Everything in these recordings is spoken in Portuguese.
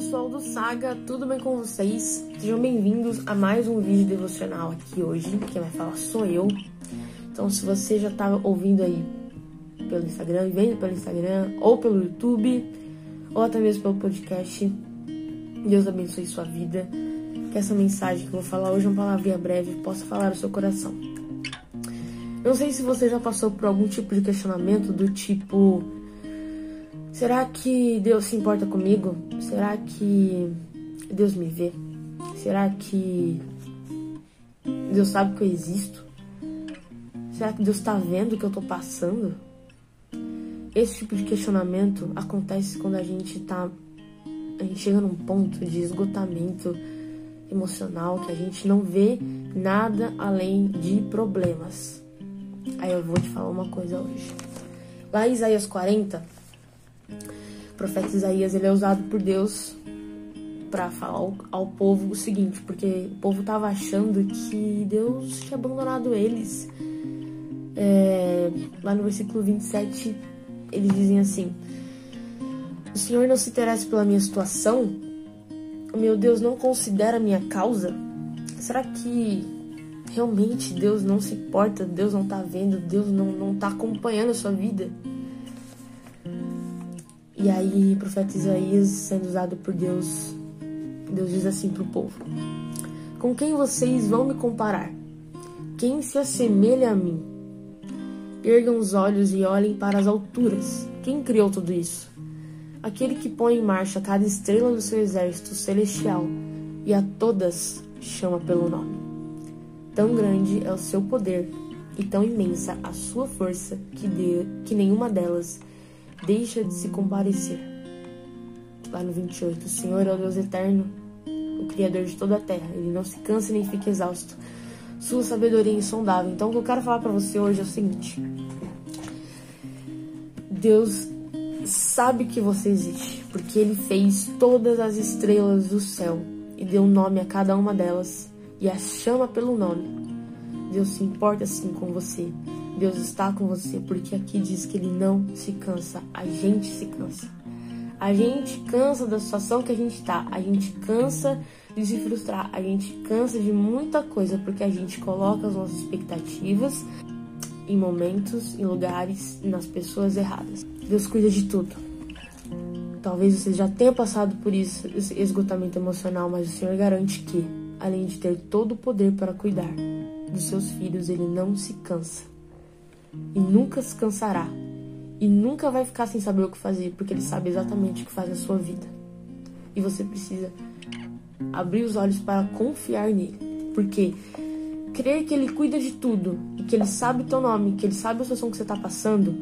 pessoal do Saga, tudo bem com vocês? Sejam bem-vindos a mais um vídeo devocional aqui hoje. Quem vai falar sou eu. Então, se você já tá ouvindo aí pelo Instagram, vendo pelo Instagram, ou pelo YouTube, ou até mesmo pelo podcast, Deus abençoe sua vida. Que essa mensagem que eu vou falar hoje, é uma palavrinha breve, possa falar no seu coração. Não sei se você já passou por algum tipo de questionamento do tipo Será que Deus se importa comigo? Será que Deus me vê? Será que Deus sabe que eu existo? Será que Deus está vendo o que eu estou passando? Esse tipo de questionamento acontece quando a gente tá. A gente chega num ponto de esgotamento emocional que a gente não vê nada além de problemas. Aí eu vou te falar uma coisa hoje. Lá em Isaías 40, profeta Isaías ele é usado por Deus para falar ao, ao, povo o seguinte, porque o povo estava achando que Deus tinha abandonado eles. É, lá no versículo 27, eles dizem assim: O Senhor não se interessa pela minha situação? O meu Deus não considera a minha causa? Será que realmente Deus não se importa? Deus não está vendo? Deus não, não tá acompanhando a sua vida? E aí, o profeta Isaías, sendo usado por Deus, Deus diz assim para o povo: Com quem vocês vão me comparar? Quem se assemelha a mim? Ergam os olhos e olhem para as alturas. Quem criou tudo isso? Aquele que põe em marcha cada estrela do seu exército celestial e a todas chama pelo nome. Tão grande é o seu poder e tão imensa a sua força que, de, que nenhuma delas deixa de se comparecer. Lá no 28, o Senhor é o Deus eterno, o Criador de toda a terra. Ele não se cansa nem fica exausto. Sua sabedoria é insondável. Então, o que eu quero falar para você hoje é o seguinte: Deus sabe que você existe, porque Ele fez todas as estrelas do céu e deu nome a cada uma delas e as chama pelo nome. Deus se importa assim com você. Deus está com você, porque aqui diz que ele não se cansa, a gente se cansa. A gente cansa da situação que a gente está, a gente cansa de se frustrar, a gente cansa de muita coisa porque a gente coloca as nossas expectativas em momentos, em lugares, nas pessoas erradas. Deus cuida de tudo. Talvez você já tenha passado por isso, esse esgotamento emocional, mas o Senhor garante que, além de ter todo o poder para cuidar dos seus filhos, ele não se cansa e nunca se cansará e nunca vai ficar sem saber o que fazer, porque ele sabe exatamente o que faz na sua vida. E você precisa abrir os olhos para confiar nele, porque crer que ele cuida de tudo e que ele sabe o teu nome, que ele sabe a situação que você está passando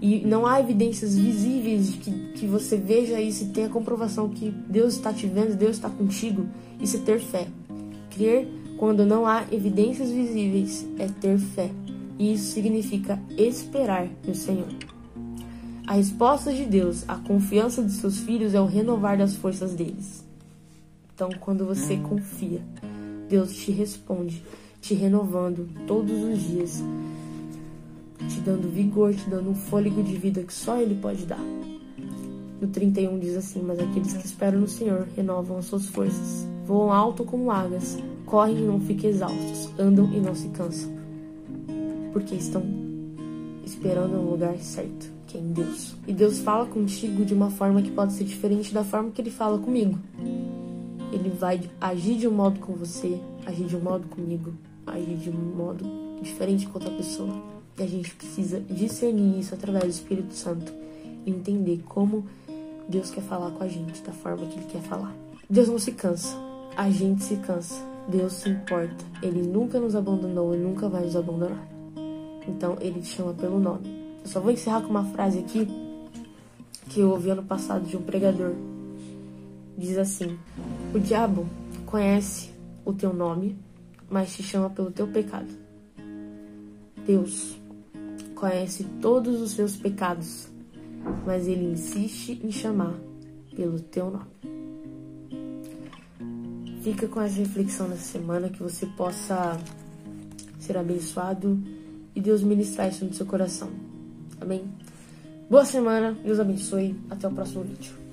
e não há evidências visíveis de que, que você veja isso e tenha comprovação que Deus está te vendo, Deus está contigo, isso é ter fé. Crer quando não há evidências visíveis é ter fé. E isso significa esperar no Senhor. A resposta de Deus à confiança de seus filhos é o renovar das forças deles. Então, quando você confia, Deus te responde, te renovando todos os dias, te dando vigor, te dando um fôlego de vida que só Ele pode dar. No 31 diz assim: Mas aqueles que esperam no Senhor renovam as suas forças, voam alto como águias, correm e não ficam exaustos, andam e não se cansam porque estão esperando no lugar certo, que é em Deus. E Deus fala contigo de uma forma que pode ser diferente da forma que ele fala comigo. Ele vai agir de um modo com você, agir de um modo comigo, agir de um modo diferente com outra pessoa. E a gente precisa discernir isso através do Espírito Santo e entender como Deus quer falar com a gente, da forma que Ele quer falar. Deus não se cansa, a gente se cansa. Deus se importa. Ele nunca nos abandonou e nunca vai nos abandonar. Então ele te chama pelo nome. Eu só vou encerrar com uma frase aqui que eu ouvi ano passado de um pregador. Diz assim: O diabo conhece o teu nome, mas te chama pelo teu pecado. Deus conhece todos os seus pecados, mas ele insiste em chamar pelo teu nome. Fica com essa reflexão nessa semana que você possa ser abençoado e Deus ministrar isso no seu coração. Amém? Boa semana, Deus abençoe. Até o próximo vídeo.